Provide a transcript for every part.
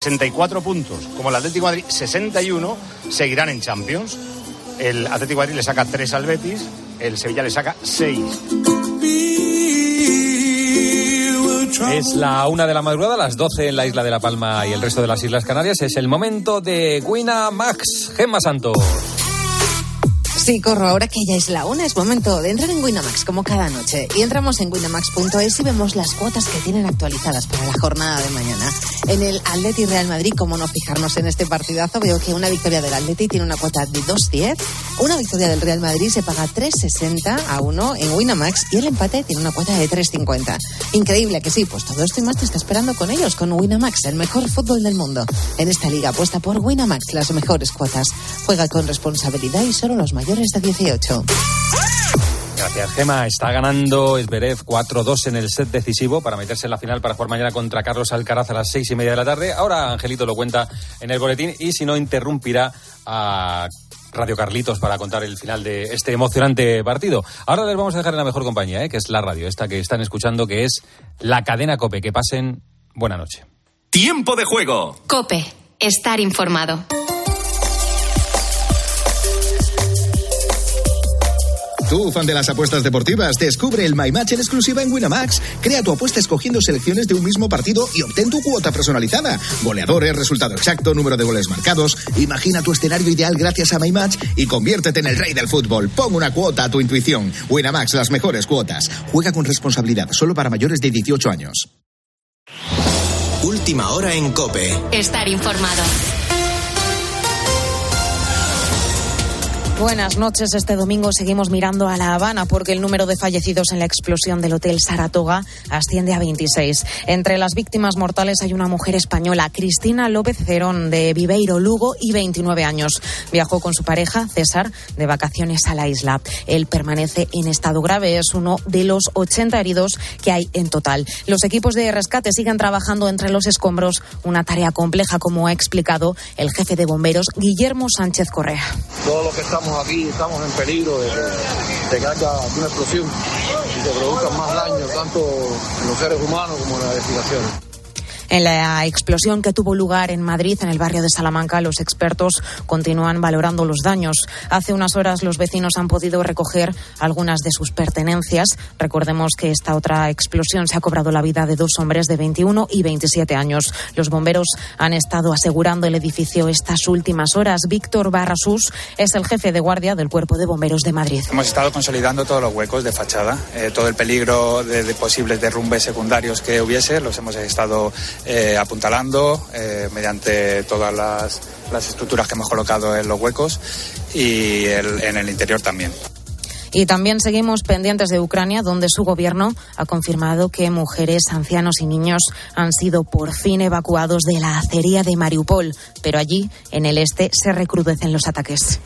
64 puntos, como el Atlético Madrid 61, seguirán en Champions. El Atlético Madrid le saca 3 al Betis, el Sevilla le saca 6. Es la una de la madrugada, las 12 en la isla de La Palma y el resto de las Islas Canarias. Es el momento de Guina Max, Gemma Santos. Sí, corro, ahora que ya es la una, es momento de entrar en Winamax como cada noche. Y entramos en winamax.es y vemos las cuotas que tienen actualizadas para la jornada de mañana. En el Atleti Real Madrid, como no fijarnos en este partidazo, veo que una victoria del Atleti tiene una cuota de 2.10, una victoria del Real Madrid se paga 3.60 a 1 en Winamax y el empate tiene una cuota de 3.50. Increíble que sí, pues todo esto y más te está esperando con ellos, con Winamax, el mejor fútbol del mundo. En esta liga apuesta por Winamax, las mejores cuotas. Juega con responsabilidad y solo los mayores de 18. Gracias, Gema. Está ganando Esberev 4-2 en el set decisivo para meterse en la final para jugar mañana contra Carlos Alcaraz a las seis y media de la tarde. Ahora Angelito lo cuenta en el boletín y si no, interrumpirá a Radio Carlitos para contar el final de este emocionante partido. Ahora les vamos a dejar en la mejor compañía, ¿eh? que es la radio, esta que están escuchando, que es la cadena Cope. Que pasen buena noche. Tiempo de juego. Cope, estar informado. Tú, fan de las apuestas deportivas, descubre el My Match en exclusiva en Winamax. Crea tu apuesta escogiendo selecciones de un mismo partido y obtén tu cuota personalizada. Goleadores, resultado exacto, número de goles marcados. Imagina tu escenario ideal gracias a My Match y conviértete en el rey del fútbol. Pon una cuota a tu intuición. Winamax, las mejores cuotas. Juega con responsabilidad, solo para mayores de 18 años. Última hora en Cope. Estar informado. Buenas noches. Este domingo seguimos mirando a La Habana porque el número de fallecidos en la explosión del Hotel Saratoga asciende a 26. Entre las víctimas mortales hay una mujer española, Cristina López Cerón, de Viveiro, Lugo, y 29 años. Viajó con su pareja, César, de vacaciones a la isla. Él permanece en estado grave. Es uno de los 80 heridos que hay en total. Los equipos de rescate siguen trabajando entre los escombros, una tarea compleja, como ha explicado el jefe de bomberos, Guillermo Sánchez Correa. Todo lo que estamos aquí estamos en peligro de, que haya una explosión y se produzcan más daños tanto en los seres humanos como en la edificaciones. En la explosión que tuvo lugar en Madrid, en el barrio de Salamanca, los expertos continúan valorando los daños. Hace unas horas los vecinos han podido recoger algunas de sus pertenencias. Recordemos que esta otra explosión se ha cobrado la vida de dos hombres de 21 y 27 años. Los bomberos han estado asegurando el edificio estas últimas horas. Víctor Barrasús es el jefe de guardia del Cuerpo de Bomberos de Madrid. Hemos estado consolidando todos los huecos de fachada, eh, todo el peligro de, de posibles derrumbes secundarios que hubiese, los hemos estado eh, apuntalando eh, mediante todas las, las, estructuras que hemos colocado en los huecos y en el interior también. Y también seguimos pendientes de Ucrania, donde su gobierno ha confirmado que mujeres, ancianos y niños han sido por fin evacuados de la acería de Mariupol. Pero allí, en el este, se recrudecen los ataques.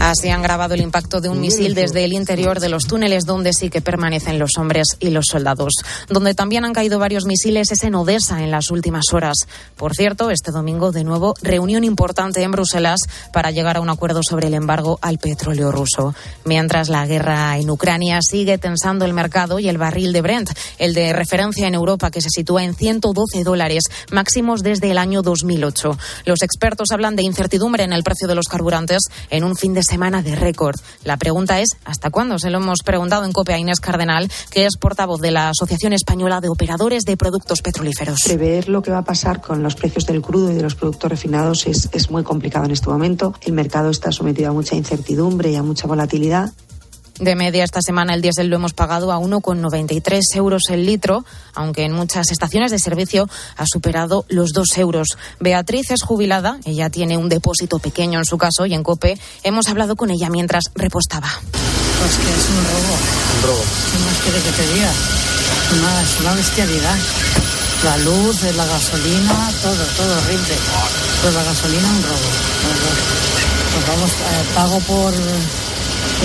Así han grabado el impacto de un misil desde el interior de los túneles donde sí que permanecen los hombres y los soldados. Donde también han caído varios misiles es en Odessa en las últimas horas. Por cierto, este domingo de nuevo reunión importante en Bruselas para llegar a un acuerdo sobre el embargo al petróleo ruso. Mientras la guerra en Ucrania sigue tensando el mercado y el barril de Brent, el de referencia en Europa que se sitúa en 112 dólares, máximos desde el año 2008. Los expertos hablan de incertidumbre en el precio de los carburantes en un fin de semana de récord. La pregunta es, ¿hasta cuándo? Se lo hemos preguntado en COPE a Inés Cardenal, que es portavoz de la Asociación Española de Operadores de Productos Petrolíferos. Prever lo que va a pasar con los precios del crudo y de los productos refinados es, es muy complicado en este momento. El mercado está sometido a mucha incertidumbre y a mucha volatilidad. De media esta semana el diésel lo hemos pagado a 1,93 euros el litro, aunque en muchas estaciones de servicio ha superado los 2 euros. Beatriz es jubilada, ella tiene un depósito pequeño en su caso y en COPE hemos hablado con ella mientras repostaba. Pues que es un robo. Un robo. ¿Qué más quiere que te diga? Una, es una bestialidad. La luz, la gasolina, todo, todo horrible. Pues la gasolina un robo. Pues vamos, eh, pago por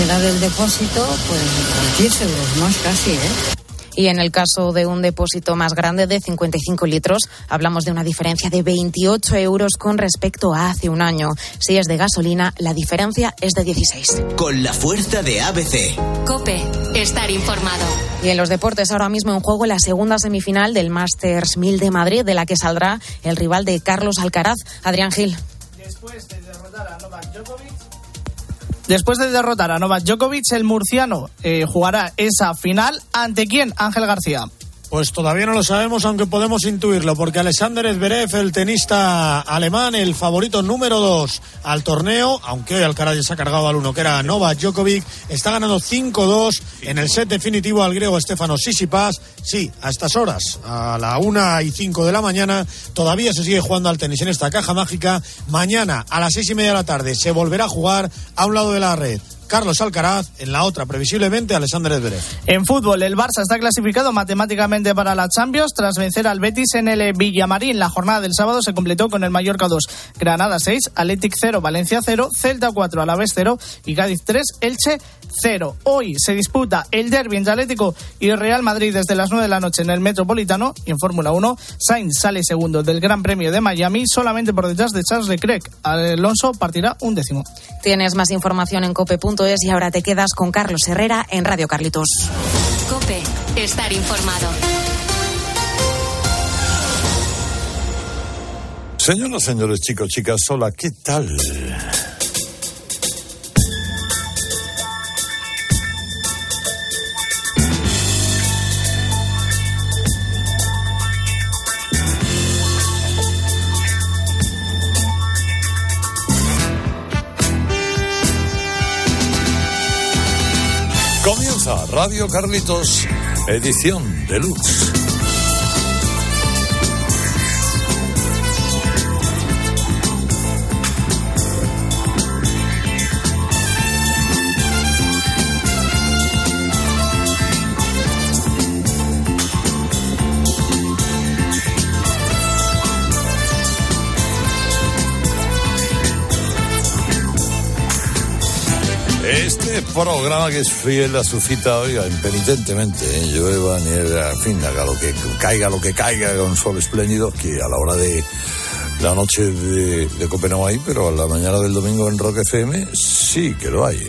era del depósito, pues 10 euros más casi, ¿eh? Y en el caso de un depósito más grande de 55 litros, hablamos de una diferencia de 28 euros con respecto a hace un año. Si es de gasolina, la diferencia es de 16. Con la fuerza de ABC. Cope, estar informado. Y en los deportes, ahora mismo en juego la segunda semifinal del Masters 1000 de Madrid, de la que saldrá el rival de Carlos Alcaraz, Adrián Gil. Después de derrotar a Novak Djokovic. Después de derrotar a Novak Djokovic, el murciano eh, jugará esa final ante quién, Ángel García. Pues todavía no lo sabemos, aunque podemos intuirlo, porque Alexander Zverev, el tenista alemán, el favorito número dos al torneo, aunque hoy Alcaraz se ha cargado al uno, que era Novak Djokovic, está ganando 5-2 en el set definitivo al griego Estefano Sisipas. Sí, a estas horas, a la una y cinco de la mañana, todavía se sigue jugando al tenis en esta caja mágica. Mañana, a las seis y media de la tarde, se volverá a jugar a un lado de la red. Carlos Alcaraz, en la otra, previsiblemente, Alexander Zverev. En fútbol, el Barça está clasificado matemáticamente para la Champions tras vencer al Betis en el Villamarín. La jornada del sábado se completó con el Mallorca 2, Granada 6, Athletic 0, Valencia 0, Celta 4, Alavés 0 y Cádiz 3, Elche 0. Hoy se disputa el derbi entre Atlético y Real Madrid desde las 9 de la noche en el Metropolitano y en Fórmula 1 Sainz sale segundo del Gran Premio de Miami solamente por detrás de Charles Leclerc. Alonso partirá un décimo. Tienes más información en cope.es y ahora te quedas con Carlos Herrera en Radio Carlitos. Cope, estar informado. Señoras, señores, chicos, chicas, hola, ¿qué tal? Radio Carlitos, edición deluxe. Programa que es fiel a su cita, oiga, impenitentemente, ¿eh? llueva, nieve, en fin, haga lo que caiga, lo que caiga, con sol espléndido, que a la hora de la noche de, de Copenhague pero a la mañana del domingo en Rock FM sí que lo hay.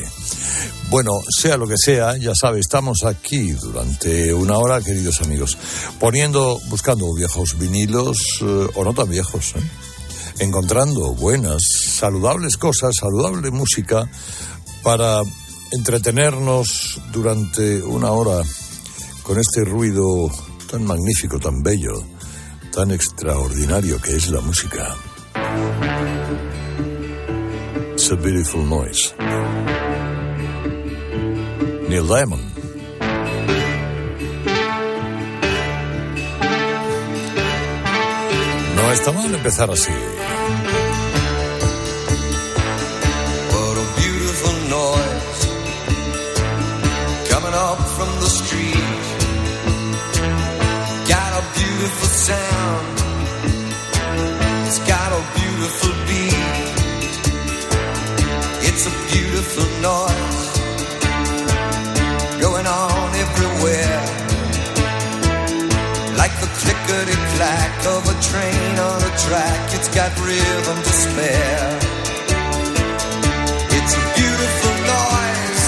Bueno, sea lo que sea, ya sabe, estamos aquí durante una hora, queridos amigos, poniendo, buscando viejos vinilos, eh, o no tan viejos, ¿eh? encontrando buenas, saludables cosas, saludable música, para entretenernos durante una hora con este ruido tan magnífico, tan bello, tan extraordinario que es la música. It's a beautiful noise. Neil Diamond. No está mal empezar así. Track, it's got rhythm to spare. It's a beautiful noise,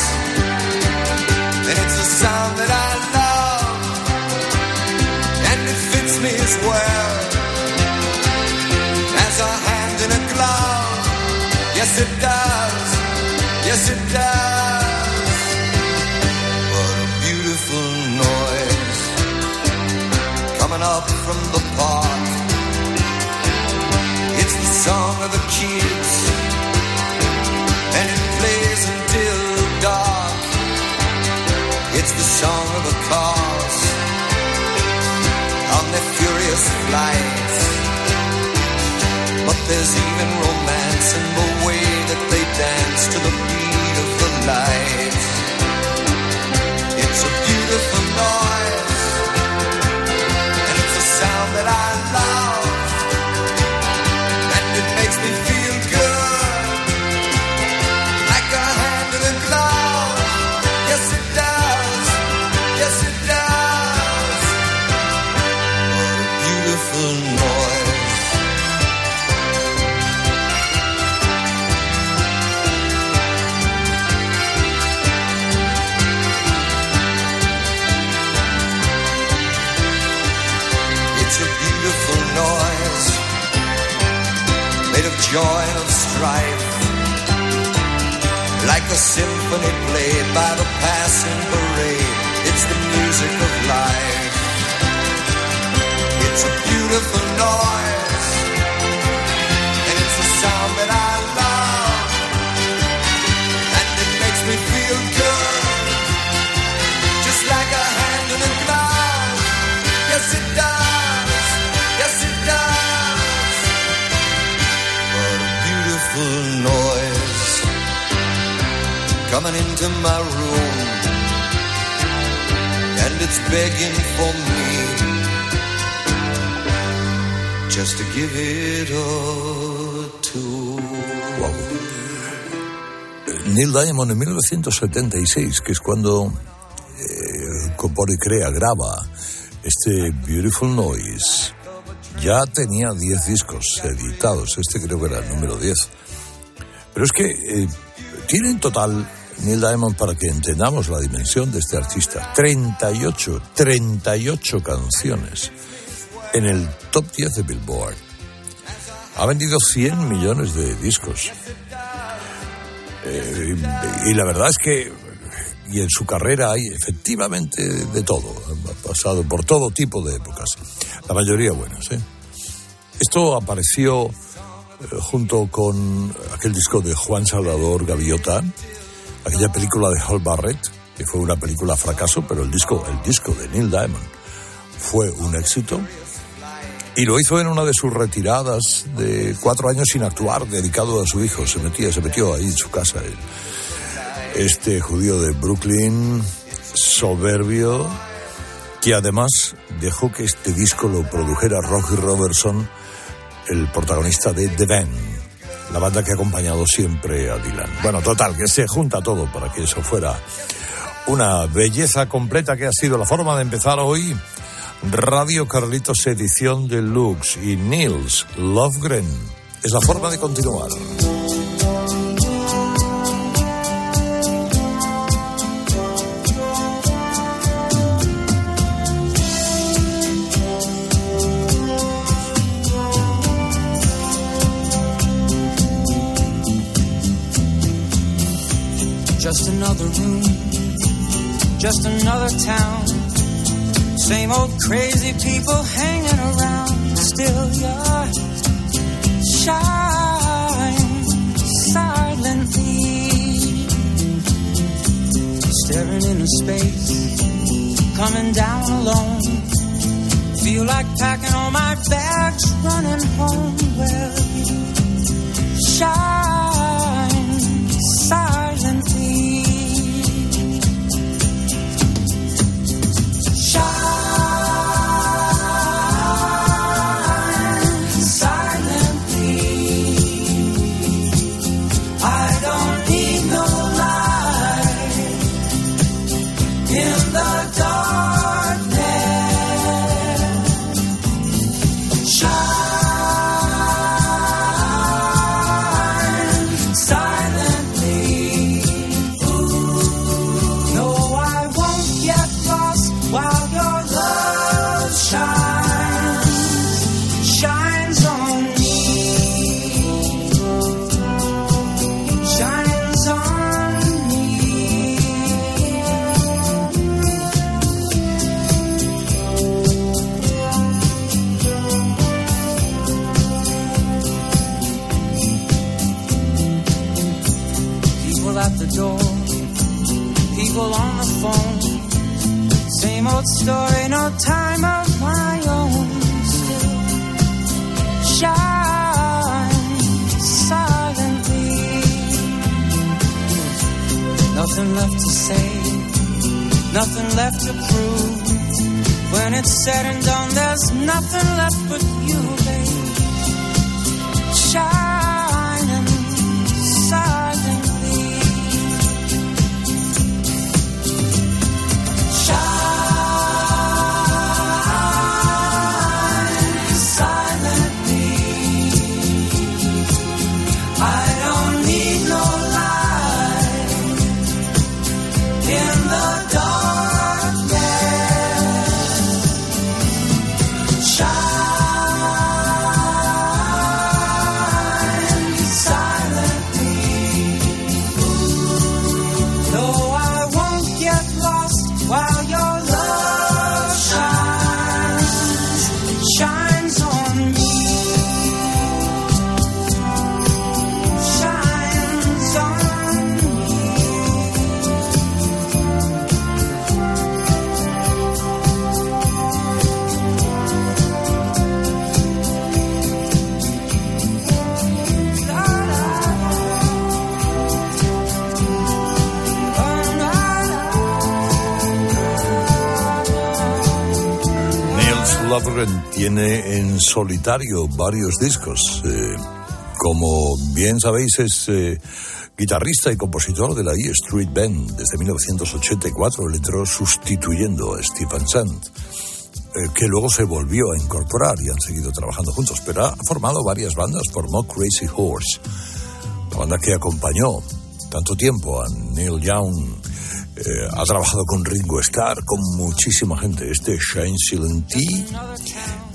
and it's a sound that I love, and it fits me as well as a hand in a glove. Yes, it does. Yes, it does. Flights. But there's even romance begging for me just to give it a tune. Neil Diamond en 1976, que es cuando eh, compone crea, graba este Beautiful Noise. Ya tenía 10 discos editados, este creo que era el número 10. Pero es que eh, tiene en total Neil Diamond, para que entendamos la dimensión de este artista, 38, 38 canciones en el top 10 de Billboard. Ha vendido 100 millones de discos. Eh, y la verdad es que y en su carrera hay efectivamente de todo. Ha pasado por todo tipo de épocas. La mayoría buenas. ¿eh? Esto apareció eh, junto con aquel disco de Juan Salvador Gaviota, aquella película de Hal Barrett, que fue una película fracaso, pero el disco, el disco de Neil Diamond fue un éxito. Y lo hizo en una de sus retiradas de cuatro años sin actuar, dedicado a su hijo. Se metía, se metió ahí en su casa. Este judío de Brooklyn, soberbio, que además dejó que este disco lo produjera Rocky Robertson, el protagonista de The Band, la banda que ha acompañado siempre a Dylan. Bueno, total, que se junta todo para que eso fuera una belleza completa que ha sido la forma de empezar hoy. Radio Carlitos edición deluxe y Nils Lovegren es la forma de continuar. Another room, just another town. Same old crazy people hanging around. Still, you're shine silently, staring into space, coming down alone. Feel like packing all my bags, running home. Well, you shine silently. Tiene en solitario varios discos. eh, como bien sabéis, es eh, guitarrista y compositor de la E Street Band. Desde 1984 le entró sustituyendo a Stephen Sant, eh, que luego se volvió a incorporar y han seguido trabajando juntos. Pero ha formado varias bandas. Formó Crazy Horse, la banda que acompañó tanto tiempo a Neil Young. Eh, ha trabajado con Ringo Starr, con muchísima gente. Este Shine Silent Tea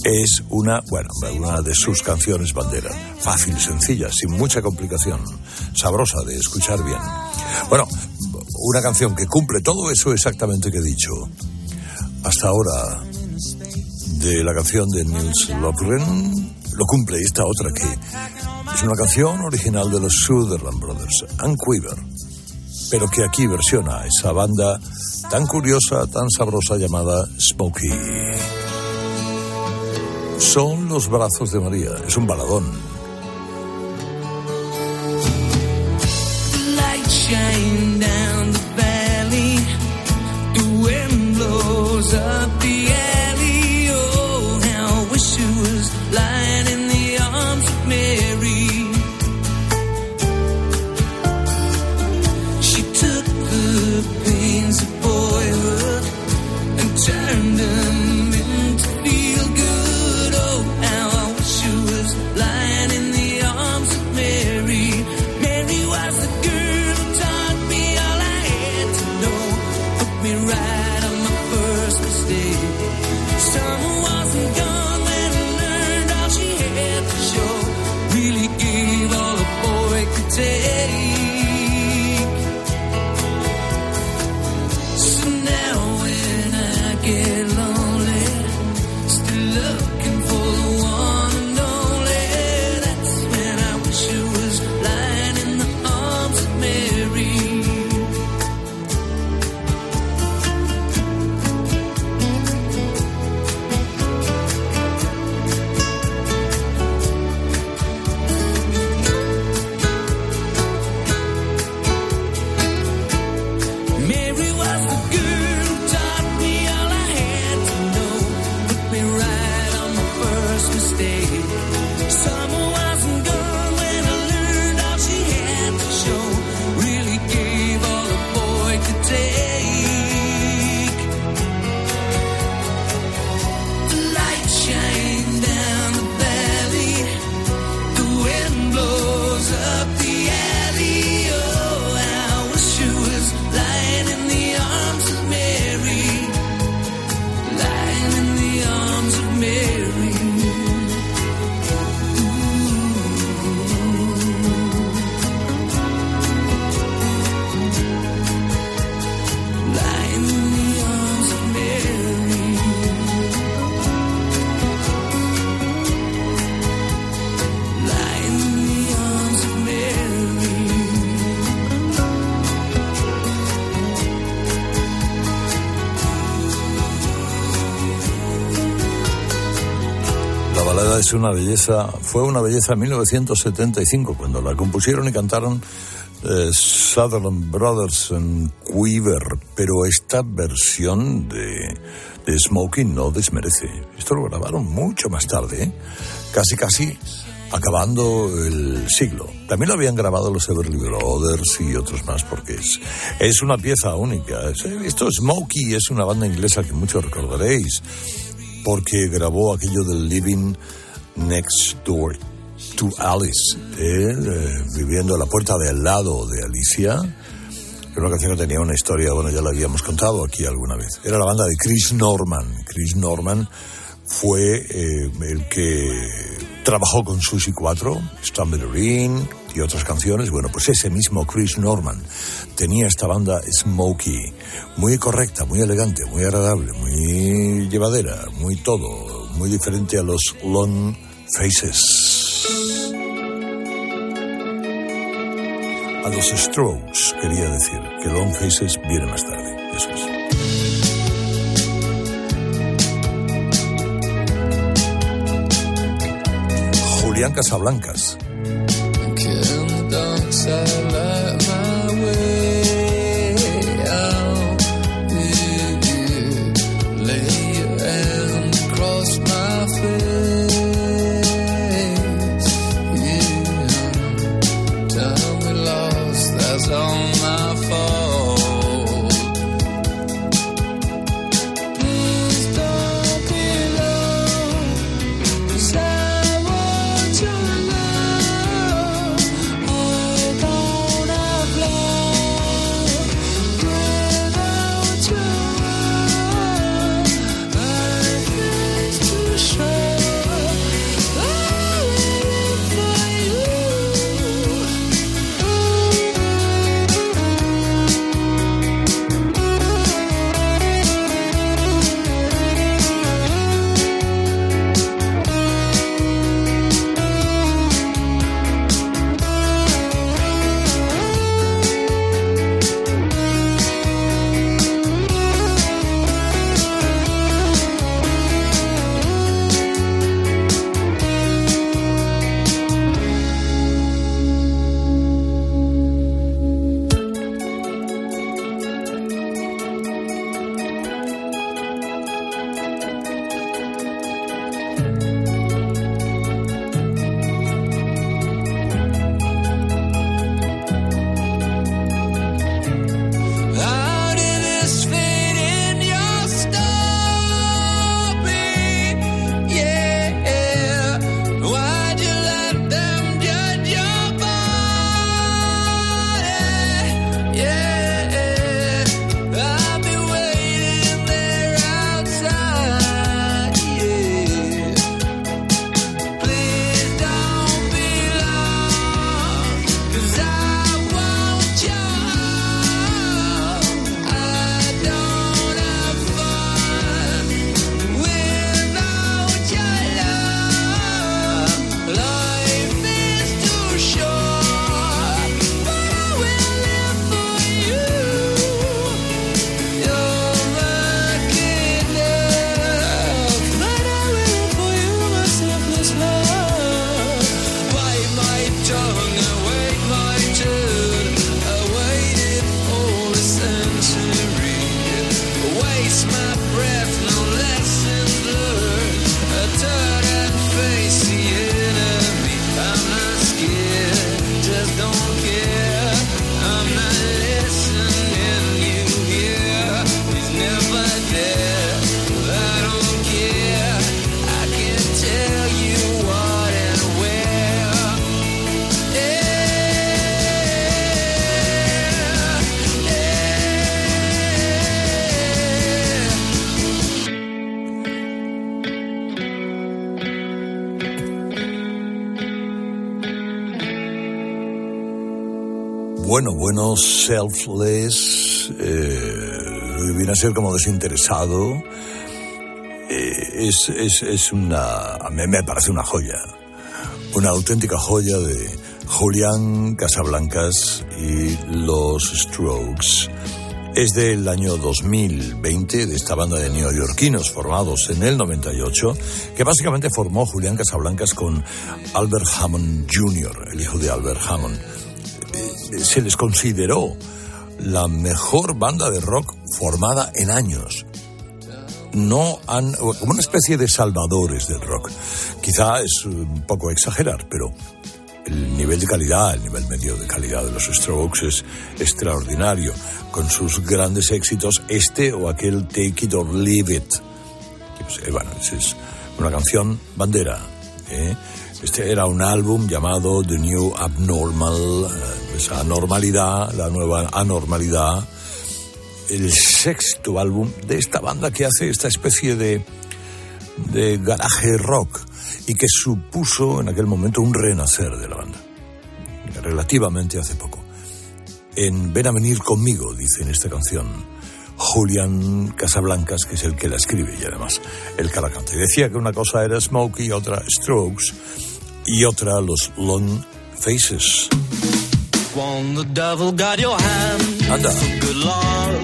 es una, bueno, una de sus canciones bandera. Fácil, sencilla, sin mucha complicación. Sabrosa de escuchar bien. Bueno, una canción que cumple todo eso exactamente que he dicho. Hasta ahora, de la canción de Nils Lofgren, lo cumple esta otra que es una canción original de los Sutherland Brothers, Ann Quiver, pero que aquí versiona esa banda tan curiosa, tan sabrosa llamada Smokey. Son los brazos de María, es un baladón. Es una belleza, fue una belleza en 1975 cuando la compusieron y cantaron eh, Sutherland Brothers en Quiver, pero esta versión de, de Smokey no desmerece. Esto lo grabaron mucho más tarde, ¿eh? casi casi acabando el siglo. También lo habían grabado los Everly Brothers y otros más porque es, es una pieza única. Es- Esto Smokey es una banda inglesa que muchos recordaréis porque grabó aquello del Living Next Door to Alice, él eh, viviendo a la puerta de al lado de Alicia. Era una canción que tenía una historia, bueno, ya la habíamos contado aquí alguna vez. Era la banda de Chris Norman. Chris Norman fue eh, el que trabajó con Susie 4, Stumblering y otras canciones. Bueno, pues ese mismo Chris Norman tenía esta banda Smokey, muy correcta, muy elegante, muy agradable, muy llevadera, muy todo, muy diferente a los Long Faces. A los Strokes, quería decir, que Long Faces viene más tarde. Eso es. Julián Casablancas. Selfless, eh, viene a ser como desinteresado. Eh, es, es, es una, a mí me parece una joya, una auténtica joya de Julián Casablancas y los Strokes. Es del año 2020 de esta banda de neoyorquinos formados en el 98, que básicamente formó Julián Casablancas con Albert Hammond Jr., el hijo de Albert Hammond. Se les consideró la mejor banda de rock formada en años. No han, como una especie de salvadores del rock. Quizá es un poco exagerar, pero el nivel de calidad, el nivel medio de calidad de los Strokes es extraordinario, con sus grandes éxitos, este o aquel Take It or Leave It. Pues, eh, bueno, es una canción bandera. ¿eh? Este era un álbum llamado The New Abnormal, esa anormalidad, la nueva anormalidad. El sexto álbum de esta banda que hace esta especie de, de garaje rock y que supuso en aquel momento un renacer de la banda. Relativamente hace poco. En Ven a venir conmigo, dice en esta canción, Julián Casablancas, que es el que la escribe y además el que la canta. Y decía que una cosa era Smokey, otra Strokes y otra los Long Faces. Anda. for good luck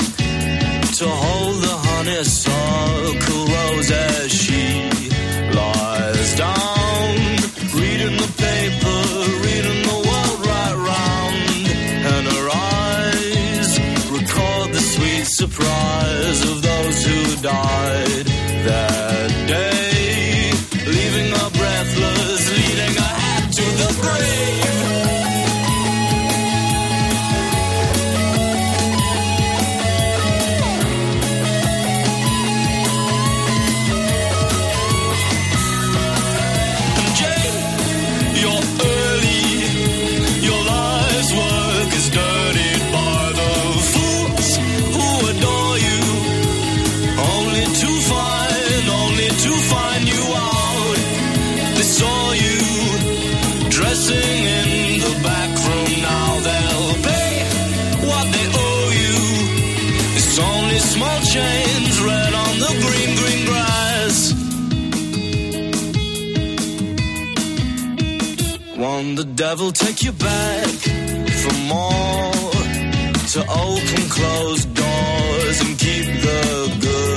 to hold the honeysuckle rose as she surprise of those who died that in the back room. Now they'll pay what they owe you. It's only small change red on the green, green grass. Won't the devil take you back for more? To open closed doors and keep the good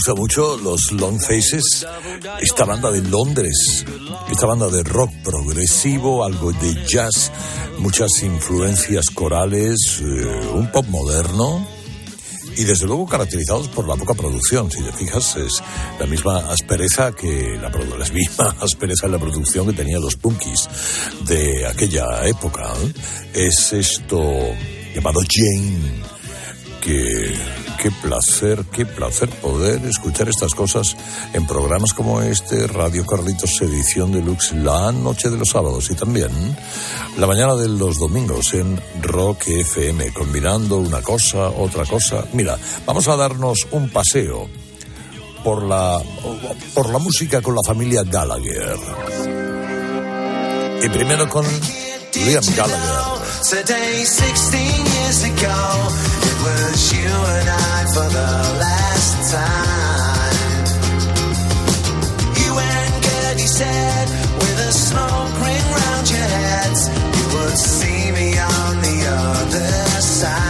gusta mucho los Long Faces, esta banda de Londres, esta banda de rock progresivo, algo de jazz, muchas influencias corales, eh, un pop moderno y desde luego caracterizados por la poca producción. Si te fijas, es la misma aspereza que la, misma aspereza en la producción que tenían los punkis de aquella época. ¿eh? Es esto llamado Jane qué, qué placer, qué placer poder escuchar estas cosas en programas como este, Radio Carlitos Edición Deluxe, la noche de los sábados y también la mañana de los domingos en Rock FM, combinando una cosa, otra cosa. Mira, vamos a darnos un paseo por la, por la música con la familia Gallagher. Y primero con Liam Gallagher. Today, 16 years ago, it was you and I for the last time. You and Gertie said, with a smoke ring round your heads, you would see me on the other side.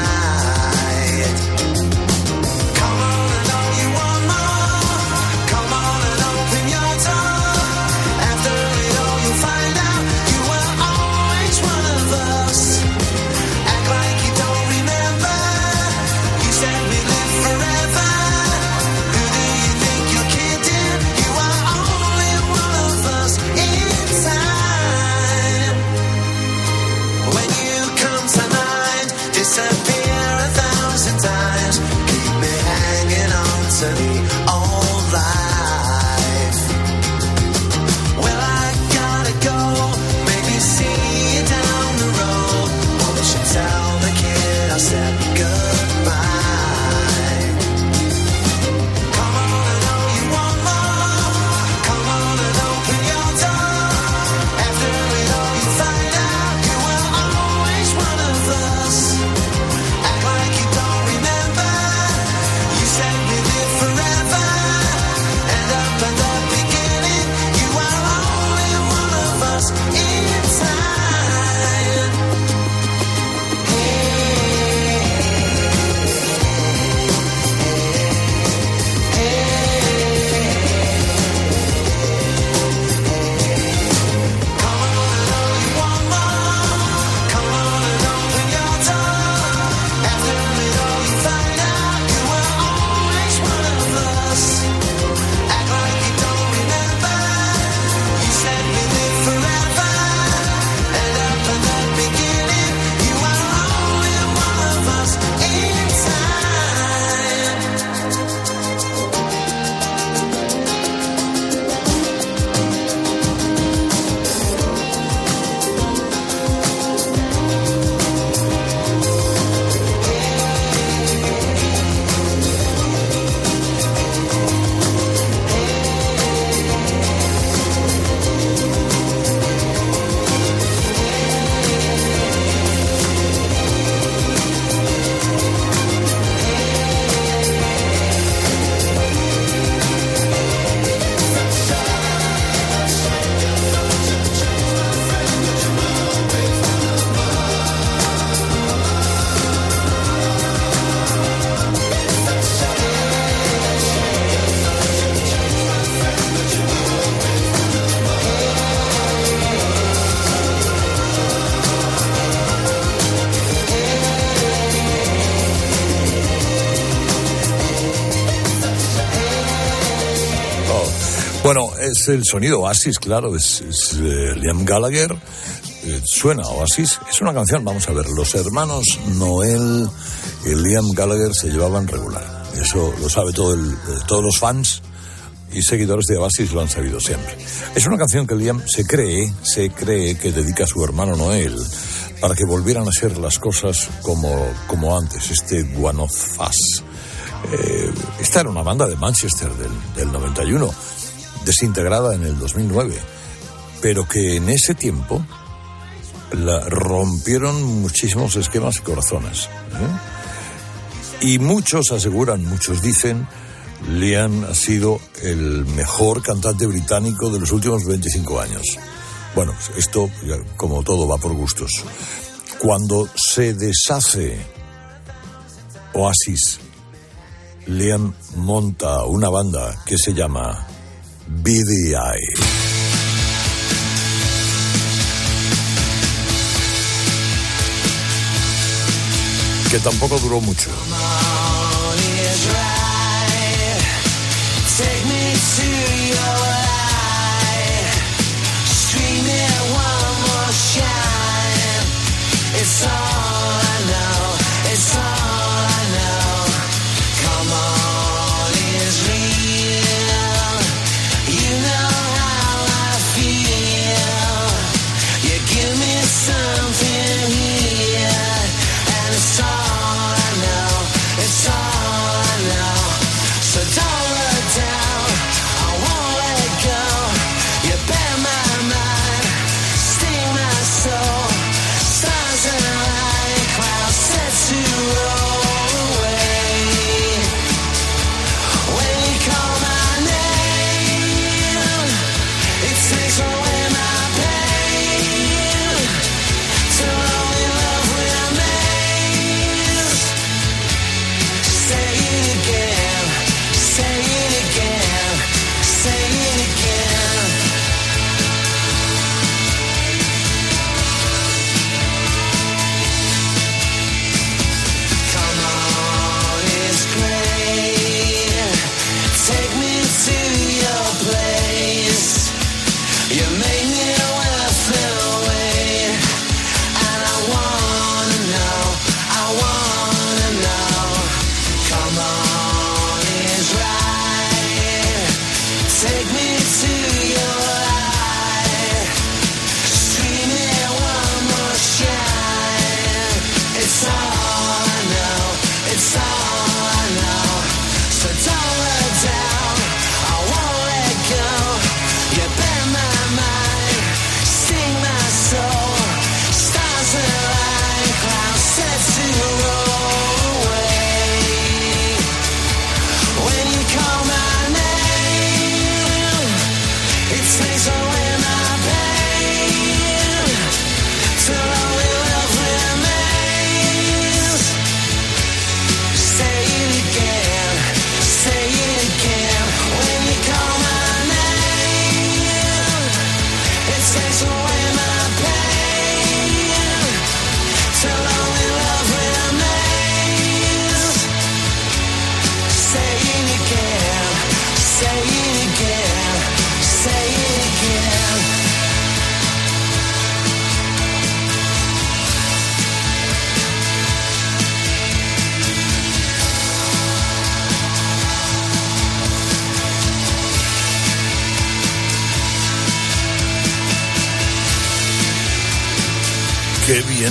Es el sonido Oasis, claro, es, eh, Liam Gallagher. eh, suena Oasis. Es una canción, vamos a ver, los hermanos Noel y Liam Gallagher se llevaban regular. Eso lo sabe todo el- eh, todos los fans y seguidores de Oasis lo han sabido siempre. Es una canción que Liam se cree, se cree que dedica a su hermano Noel para que volvieran a ser las cosas como, como antes, este One of esta era una banda de Manchester del, del 91, desintegrada en el 2009, pero que en ese tiempo la rompieron muchísimos esquemas y corazones. ¿eh? Y muchos aseguran, muchos dicen, Liam ha sido el mejor cantante británico de los últimos 25 años. Bueno, esto, como todo, va por gustos. Cuando se deshace Oasis, Liam monta una banda que se llama BDI. Que tampoco duró mucho.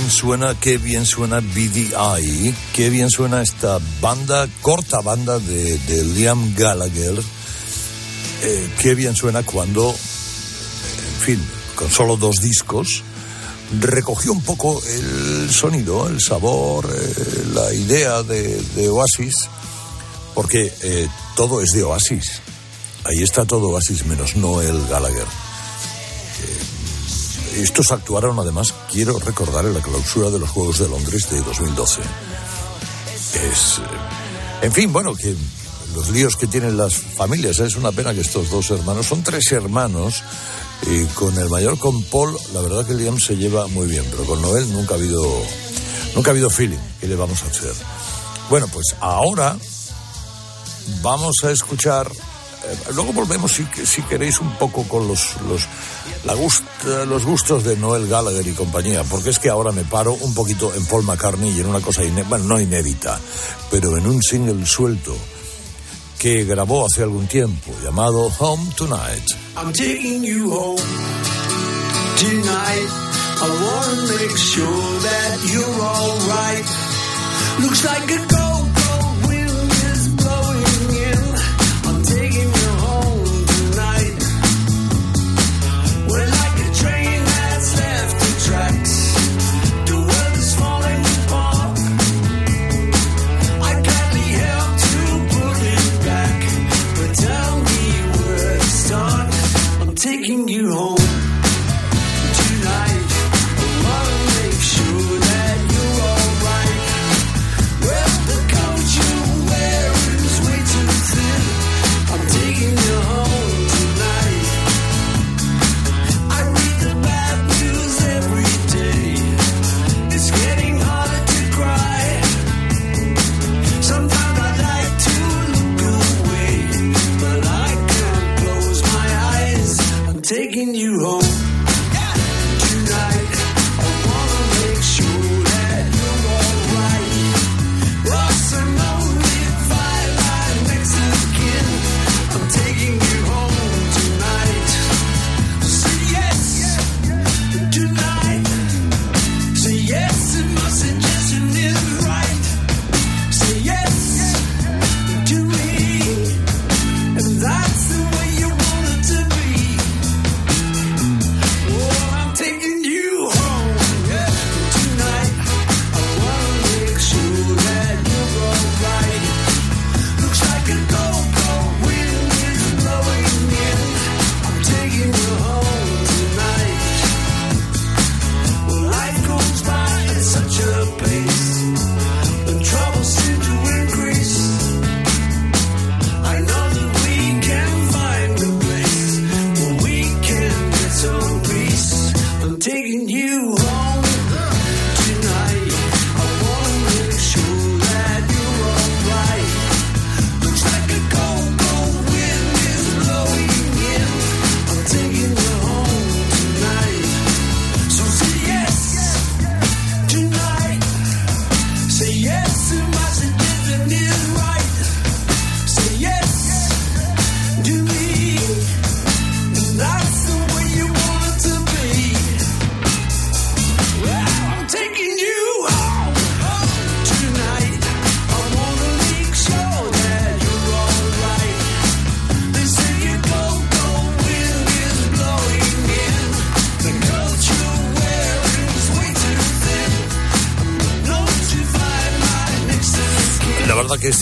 Suena, qué bien suena BDI, qué bien suena esta banda, corta banda de, Liam Gallagher, Eh, qué bien suena cuando, en fin, con solo dos discos, recogió un poco el sonido, el sabor, eh, la idea de, de Oasis, porque eh, todo es de Oasis. Ahí está todo Oasis menos Noel Gallagher. Estos actuaron además, quiero recordar, en la clausura de los Juegos de Londres de 2012. Es, eh, en fin, bueno, que los líos que tienen las familias, es una pena que estos dos hermanos, son tres hermanos, y con el mayor, con Paul, la verdad que Liam se lleva muy bien, pero con Noel nunca ha habido, nunca ha habido feeling. ¿Qué le vamos a hacer? Bueno, pues ahora vamos a escuchar. Eh, luego volvemos, si, queréis, un poco con los, los, la gust- los gustos de Noel Gallagher y compañía, porque es que ahora me paro un poquito en Paul McCartney y en una cosa, bueno, no inédita, pero en un single suelto que grabó hace algún tiempo llamado Home Tonight. I'm taking you home tonight. I wanna make sure that you're alright. Looks like a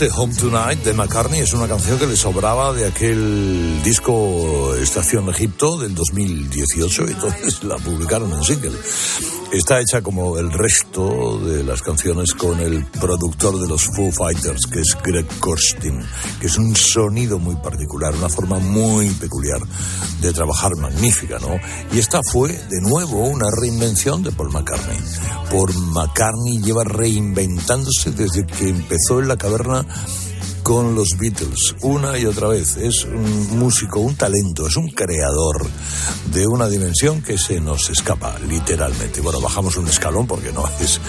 este Home Tonight de McCartney es una canción que le sobraba de aquel disco Estación Egipto del 2018 y entonces la publicaron en single. Está hecha como el resto de las canciones con el productor de los Foo Fighters, que es Greg Kurstin, que es un sonido muy particular, una forma muy peculiar de trabajar magnífica, ¿no? Y esta fue, de nuevo, una reinvención de Paul McCartney. Por McCartney lleva reinventándose desde que empezó en la caverna con los Beatles una y otra vez. Es un músico, un talento, es un creador de una dimensión que se nos escapa, literalmente. Bueno, bajamos un escalón porque no es,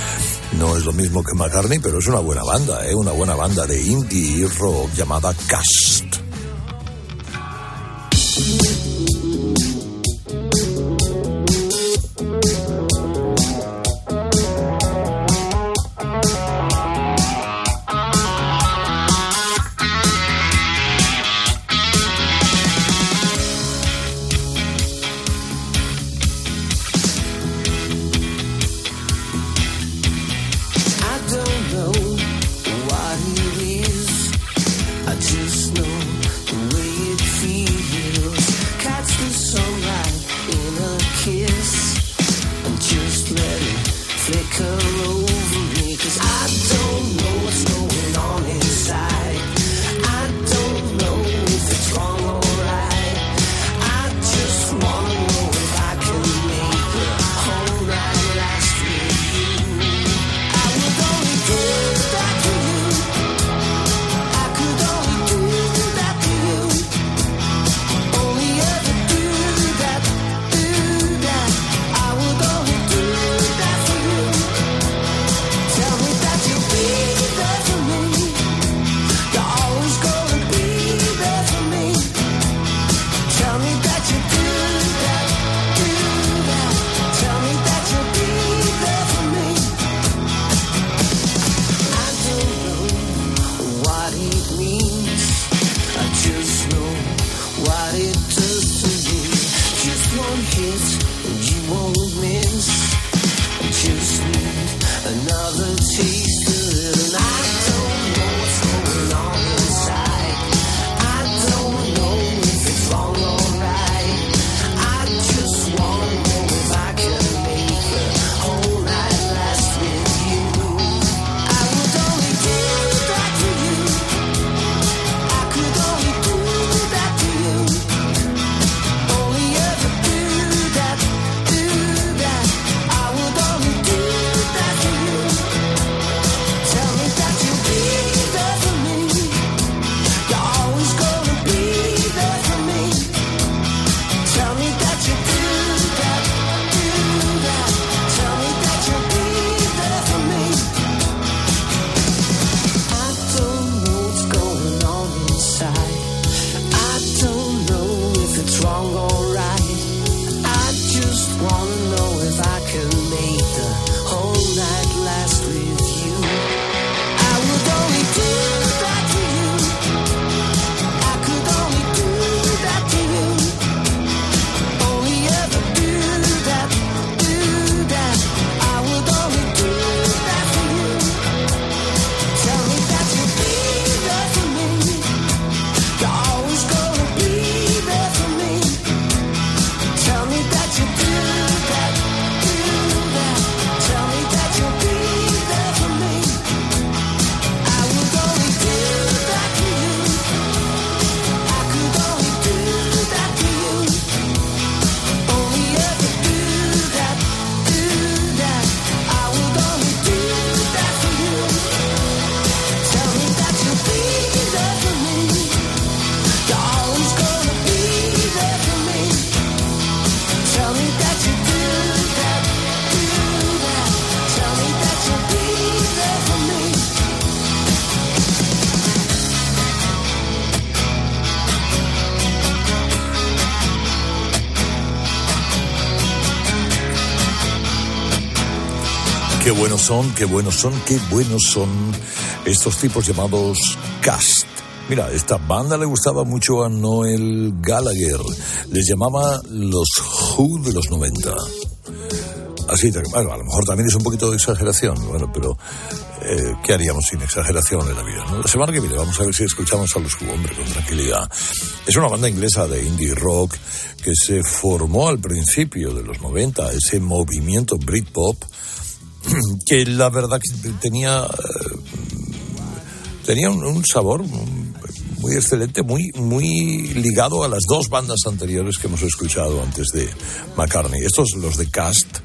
no es lo mismo que McCartney, pero es una buena banda, ¿eh? una buena banda de indie y rock llamada Cast. Buenos son, qué buenos son, qué buenos son estos tipos llamados cast. Mira, esta banda le gustaba mucho a Noel Gallagher. Les llamaba los Who de los 90. Así, bueno, a lo mejor también es un poquito de exageración, bueno, pero eh, ¿qué haríamos sin exageración en la vida? no? La semana que viene vamos a ver si escuchamos a los Who, hombre, con tranquilidad. Es una banda inglesa de indie rock que se formó al principio de los 90, ese movimiento Britpop, que la verdad que tenía, eh, tenía un, sabor muy excelente, muy, muy ligado a las dos bandas anteriores que hemos escuchado antes de McCartney. Estos, los de Cast,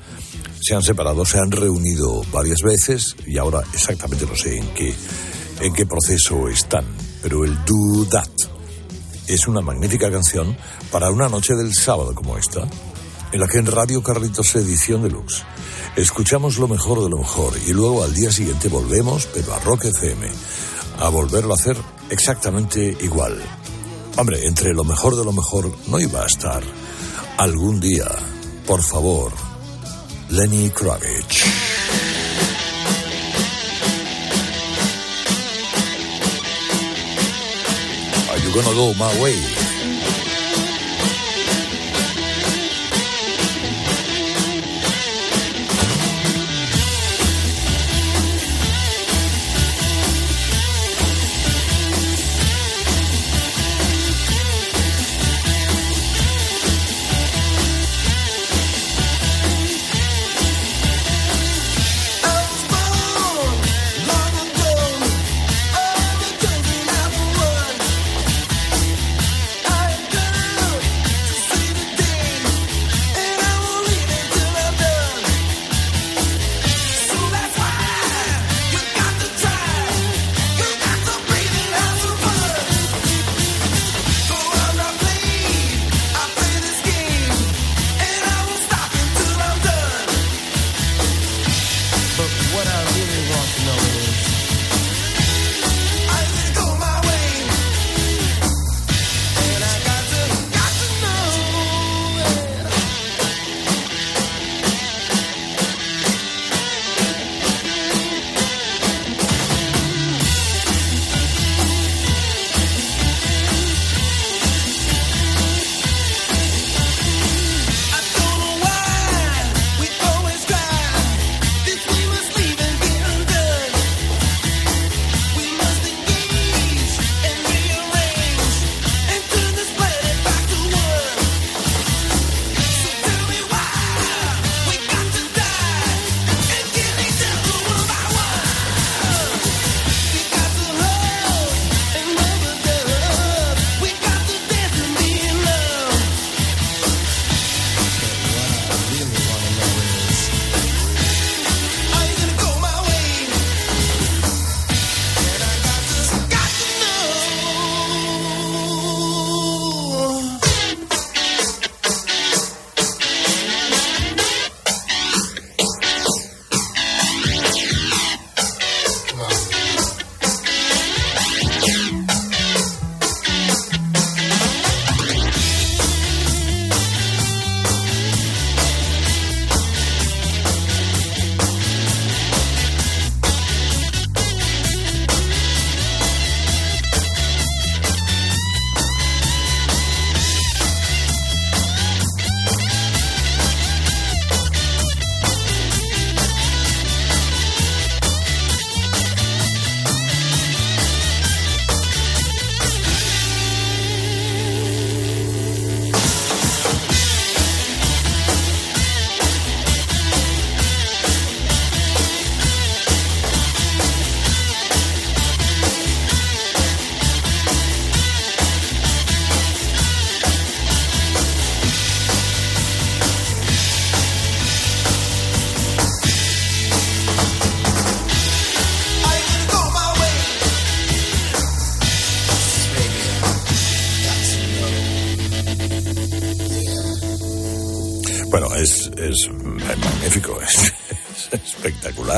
se han separado, se han reunido varias veces y ahora exactamente no sé en qué, en qué proceso están. Pero el Do That es una magnífica canción para una noche del sábado como esta, en la que en Radio Carlitos Edición Deluxe escuchamos lo mejor de lo mejor y luego al día siguiente volvemos, pero a Rock FM, a volverlo a hacer exactamente igual. Hombre, entre lo mejor de lo mejor no iba a estar algún día, por favor, Lenny Kravitz. Are you gonna go my way?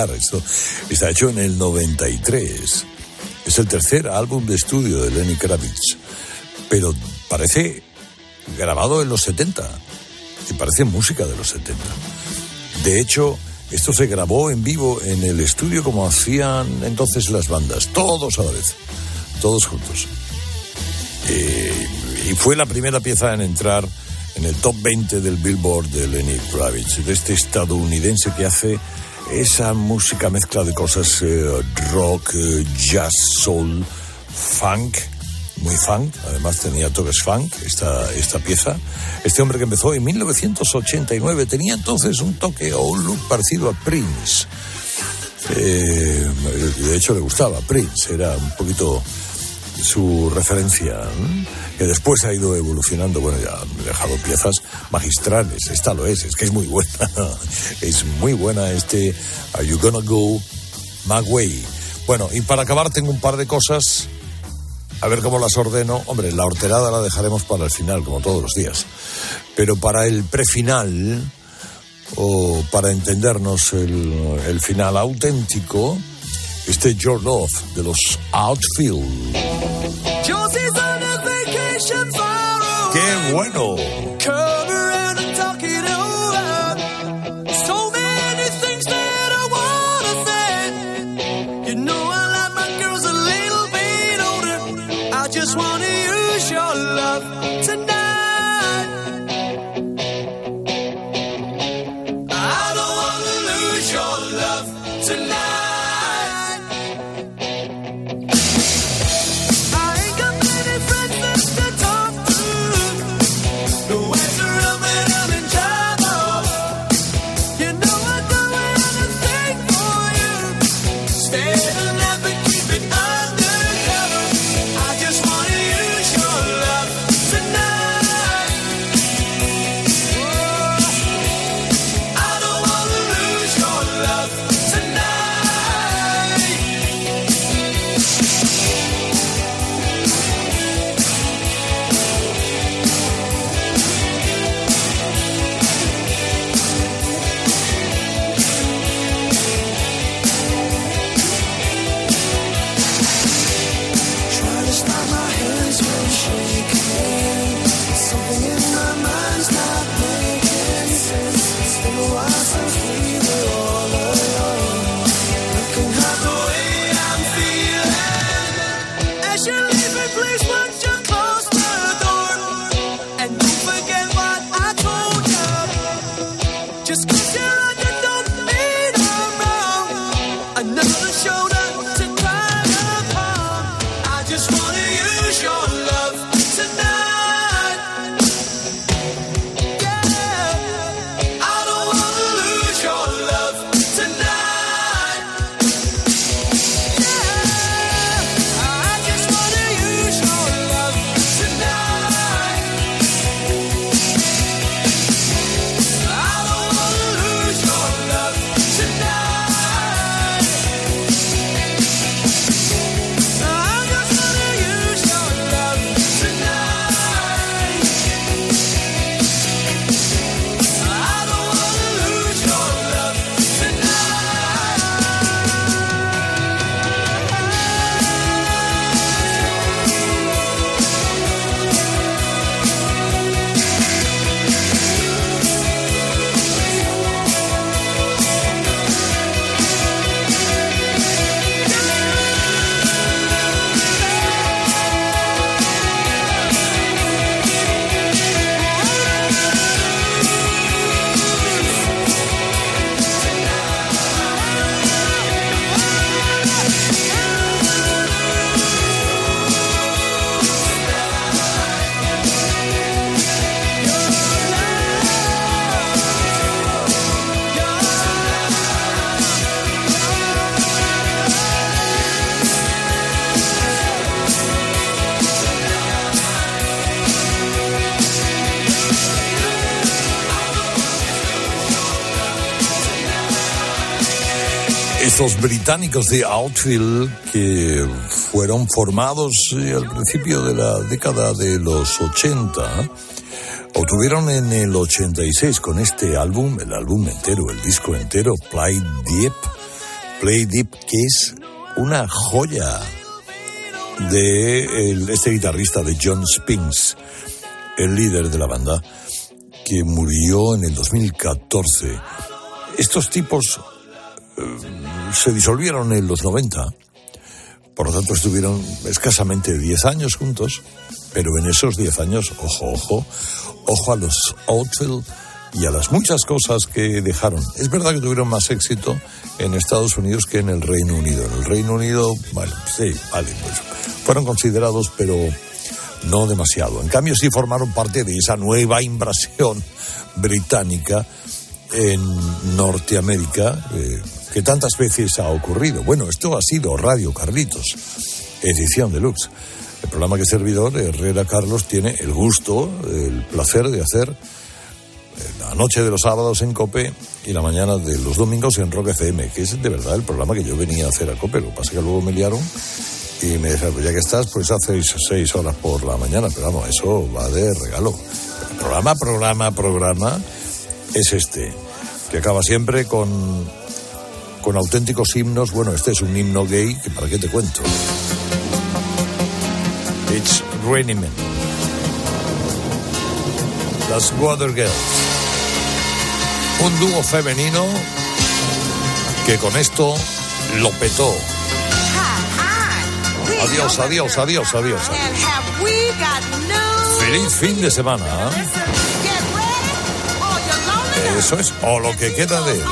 Esto está hecho en el 93. Es el tercer álbum de estudio de Lenny Kravitz, pero parece grabado en los 70. Y parece música de los 70. De hecho, Esto se grabó en vivo en el estudio como hacían entonces las bandas, todos a la vez, todos juntos. Eh, y fue la primera pieza en entrar en el top 20 del Billboard de Lenny Kravitz, de este estadounidense que hace esa música mezcla de cosas eh, rock, eh, jazz, soul, funk, muy funk, además tenía toques funk esta, esta pieza. Este hombre que empezó en 1989 tenía entonces un toque o un look parecido a Prince. Eh, de hecho le gustaba Prince, era un poquito su referencia, ¿eh? que después ha ido evolucionando. Bueno, ya ha dejado piezas magistrales. Esta lo es, es que es muy buena. es muy buena este Are You Gonna Go My Way. Bueno, y para acabar tengo un par de cosas. A ver cómo las ordeno. Hombre, la horterada la dejaremos para el final, como todos los días. Pero para el prefinal, o para entendernos el final auténtico, este Your Love de los Outfield. ¡Qué bueno! Estos británicos de Outfield que fueron formados al principio de la década de los 80, obtuvieron en el 86 con este álbum, el álbum entero, el disco entero, Play Deep, Play Deep, que es una joya de este guitarrista de John Spinks, el líder de la banda, que murió en el 2014. Estos tipos se disolvieron en los 90, por lo tanto estuvieron escasamente 10 años juntos, pero en esos 10 años, ojo, ojo, ojo a los Outfield y a las muchas cosas que dejaron. Es verdad que tuvieron más éxito en Estados Unidos que en el Reino Unido. En el Reino Unido, bueno, sí, vale, pues fueron considerados, pero no demasiado. En cambio, sí formaron parte de esa nueva invasión británica en Norteamérica eh, que tantas veces ha ocurrido. Bueno, esto ha sido Radio Carlitos, edición deluxe. El programa que servidor, Herrera Carlos, tiene el gusto, el placer de hacer la noche de los sábados en Cope y la mañana de los domingos en Rock FM, que es de verdad el programa que yo venía a hacer a Cope. Lo que pasa es que luego me liaron y me dijeron, pues ya que estás, pues hace seis horas por la mañana. Pero vamos, eso va de regalo. El programa, programa, programa es este, que acaba siempre con, con auténticos himnos. Bueno, este es un himno gay, que para qué te cuento. It's Raining Men. Las Water Girls. Un dúo femenino que con esto lo petó. Adiós, adiós, adiós, adiós. Feliz fin de semana. ¿eh? Eso es, o lo que queda de él.